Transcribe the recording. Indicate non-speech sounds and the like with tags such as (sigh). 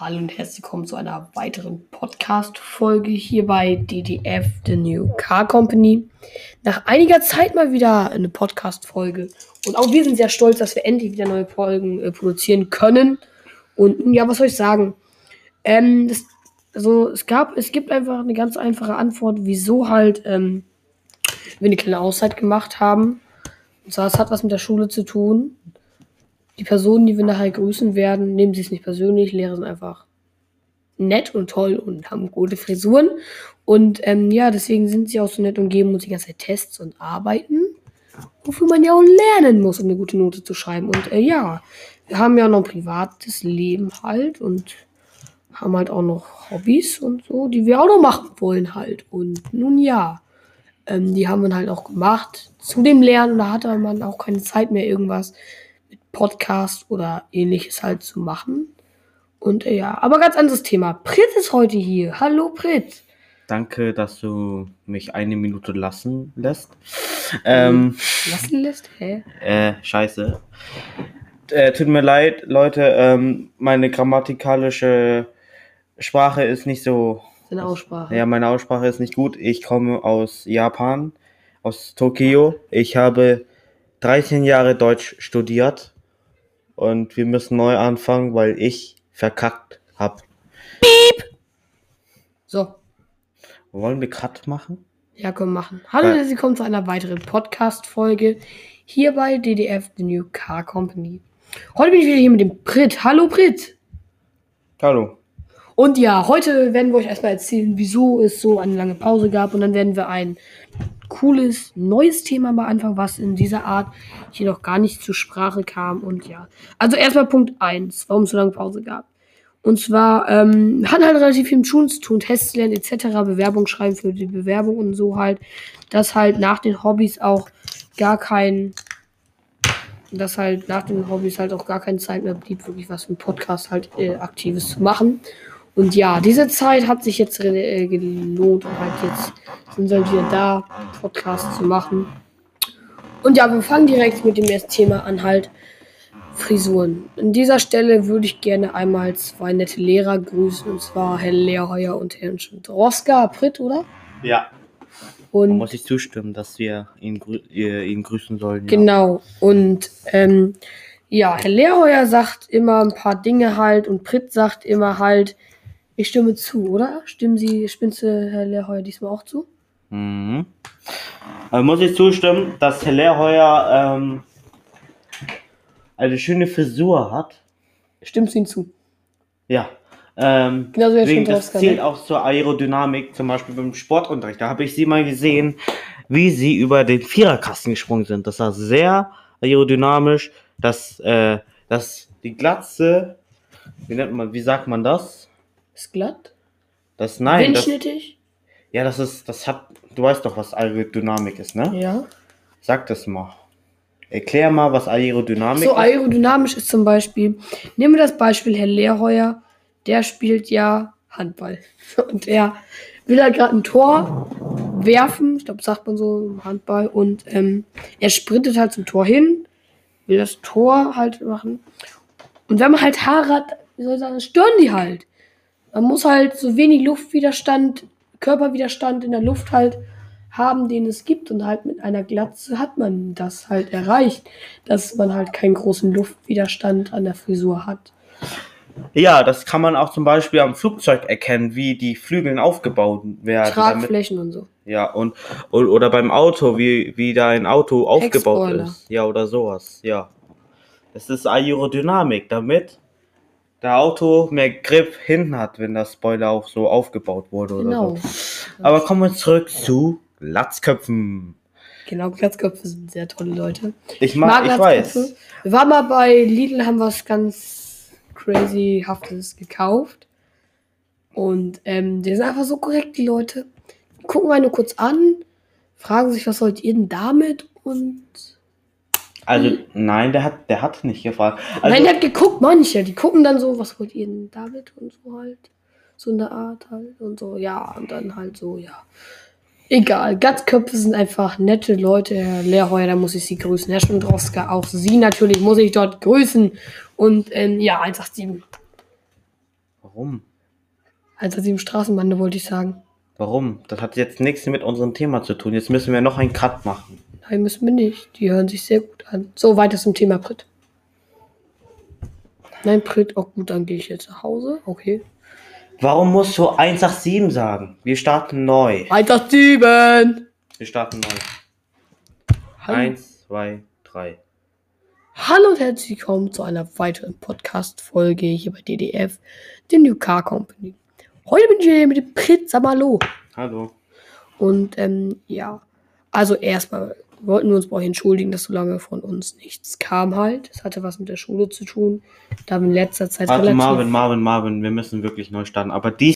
Hallo und herzlich willkommen zu einer weiteren Podcast-Folge hier bei DDF, The New Car Company. Nach einiger Zeit mal wieder eine Podcast-Folge. Und auch wir sind sehr stolz, dass wir endlich wieder neue Folgen äh, produzieren können. Und ja, was soll ich sagen? Ähm, das, also es gab, es gibt einfach eine ganz einfache Antwort, wieso halt ähm, wir eine kleine Auszeit gemacht haben. Und zwar, es hat was mit der Schule zu tun. Die Personen, die wir nachher grüßen werden, nehmen sie es nicht persönlich, Lehrer sind einfach nett und toll und haben gute Frisuren. Und ähm, ja, deswegen sind sie auch so nett und geben uns die ganze Zeit Tests und Arbeiten, wofür man ja auch lernen muss, um eine gute Note zu schreiben. Und äh, ja, wir haben ja noch ein privates Leben halt und haben halt auch noch Hobbys und so, die wir auch noch machen wollen halt. Und nun ja, ähm, die haben wir halt auch gemacht. Zu dem Lernen, da hatte man auch keine Zeit mehr, irgendwas Podcast oder ähnliches halt zu machen. Und äh, ja, aber ganz anderes Thema. Prit ist heute hier. Hallo Prit. Danke, dass du mich eine Minute lassen lässt. Ähm, lassen lässt? Hä? Äh, scheiße. Äh, tut mir leid, Leute, ähm, meine grammatikalische Sprache ist nicht so. Seine Aussprache. Ja, meine Aussprache ist nicht gut. Ich komme aus Japan, aus Tokio. Ich habe 13 Jahre Deutsch studiert und wir müssen neu anfangen, weil ich verkackt hab. Piep! So. Wollen wir Cut machen? Ja, komm, machen. Hallo, ja. Sie kommen zu einer weiteren Podcast-Folge hier bei DDF, The New Car Company. Heute bin ich wieder hier mit dem Brit. Hallo, Brit. Hallo. Und ja, heute werden wir euch erstmal erzählen, wieso es so eine lange Pause gab. Und dann werden wir ein cooles, neues Thema mal anfangen, was in dieser Art hier noch gar nicht zur Sprache kam. Und ja. Also erstmal Punkt 1, warum es so lange Pause gab. Und zwar ähm, hat halt relativ viel mit Schulen zu tun, Tests lernen etc., Bewerbung schreiben für die Bewerbung und so halt, dass halt nach den Hobbys auch gar kein, dass halt nach den Hobbys halt auch gar keine Zeit mehr blieb, wirklich was für ein Podcast halt äh, aktives zu machen. Und ja, diese Zeit hat sich jetzt äh, gelohnt und halt jetzt sind wir wieder da, Podcast zu machen. Und ja, wir fangen direkt mit dem ersten Thema an, halt Frisuren. An dieser Stelle würde ich gerne einmal zwei nette Lehrer grüßen, und zwar Herr Lehrheuer und Herrn Droska Pritt, oder? Ja. Und da muss ich zustimmen, dass wir ihn, grü ihn grüßen sollen. Ja. Genau. Und ähm, ja, Herr Lehrheuer sagt immer ein paar Dinge halt und Pritt sagt immer halt, ich stimme zu, oder? Stimmen Sie, du, Herr Lehrheuer, diesmal auch zu? Mhm. Also muss ich zustimmen, dass Herr Lehrheuer ähm, eine schöne Frisur hat. Stimmst du ihm zu? Ja. Ähm, Genauso wegen, das zählt auch zur Aerodynamik, zum Beispiel beim Sportunterricht. Da habe ich sie mal gesehen, wie sie über den Viererkasten gesprungen sind. Das war sehr aerodynamisch, dass, äh, dass die Glatze, wie nennt man, wie sagt man das? Ist glatt? Das nein. Windschnittig? Ja, das ist, das hat, du weißt doch, was Aerodynamik ist, ne? Ja. Sag das mal. Erklär mal, was Aerodynamik so, ist. So, aerodynamisch ist zum Beispiel, nehmen wir das Beispiel Herr Lehrheuer, der spielt ja Handball. (laughs) Und er will halt gerade ein Tor werfen, ich glaube, sagt man so Handball, und ähm, er sprintet halt zum Tor hin, will das Tor halt machen. Und wenn man halt Haare hat, wie soll ich sagen, stören die halt. Man muss halt so wenig Luftwiderstand, Körperwiderstand in der Luft halt haben, den es gibt. Und halt mit einer Glatze hat man das halt erreicht, dass man halt keinen großen Luftwiderstand an der Frisur hat. Ja, das kann man auch zum Beispiel am Flugzeug erkennen, wie die Flügel aufgebaut werden. Tragflächen damit, und so. Ja, und, oder beim Auto, wie, wie da ein Auto aufgebaut ist. Ja, oder sowas, ja. Das ist Aerodynamik, damit der Auto mehr Grip hinten hat, wenn der Spoiler auch so aufgebaut wurde oder genau. so. Aber kommen wir zurück zu Glatzköpfen. Genau, Glatzköpfe sind sehr tolle Leute. Ich mag, ich, mag ich weiß. Wir waren mal bei Lidl, haben was ganz crazyhaftes gekauft. Und ähm, die sind einfach so korrekt, die Leute. Gucken wir nur kurz an, fragen sich, was sollt ihr denn damit? Und also, hm. nein, der hat, der hat nicht gefragt. Also, nein, der hat geguckt, manche. Die gucken dann so, was wollt ihr denn David und so halt. So in der Art halt und so, ja, und dann halt so, ja. Egal, Gattköpfe sind einfach nette Leute. Herr Lehrheuer, da muss ich Sie grüßen. Herr Schmidrowska, auch Sie natürlich muss ich dort grüßen. Und ähm, ja, 187. Warum? Also sieben Straßenbande wollte ich sagen. Warum? Das hat jetzt nichts mit unserem Thema zu tun. Jetzt müssen wir noch einen Cut machen. Nein, müssen wir nicht. Die hören sich sehr gut an. So, weiter zum Thema Brit. Nein, Brit, auch gut, dann gehe ich jetzt nach Hause. Okay. Warum musst du 187 sagen? Wir starten neu. 187! Wir starten neu. Hallo. Eins, zwei, drei. Hallo und herzlich willkommen zu einer weiteren Podcast-Folge hier bei DDF, der New Car Company. Heute bin ich hier mit dem Prit Samalo. Hallo. Und ähm, ja, also erstmal wollten wir uns bei euch entschuldigen, dass so lange von uns nichts kam halt. Es hatte was mit der Schule zu tun. Da haben wir in letzter Zeit Warte. Marvin, Marvin, Marvin, wir müssen wirklich neu starten. Aber dies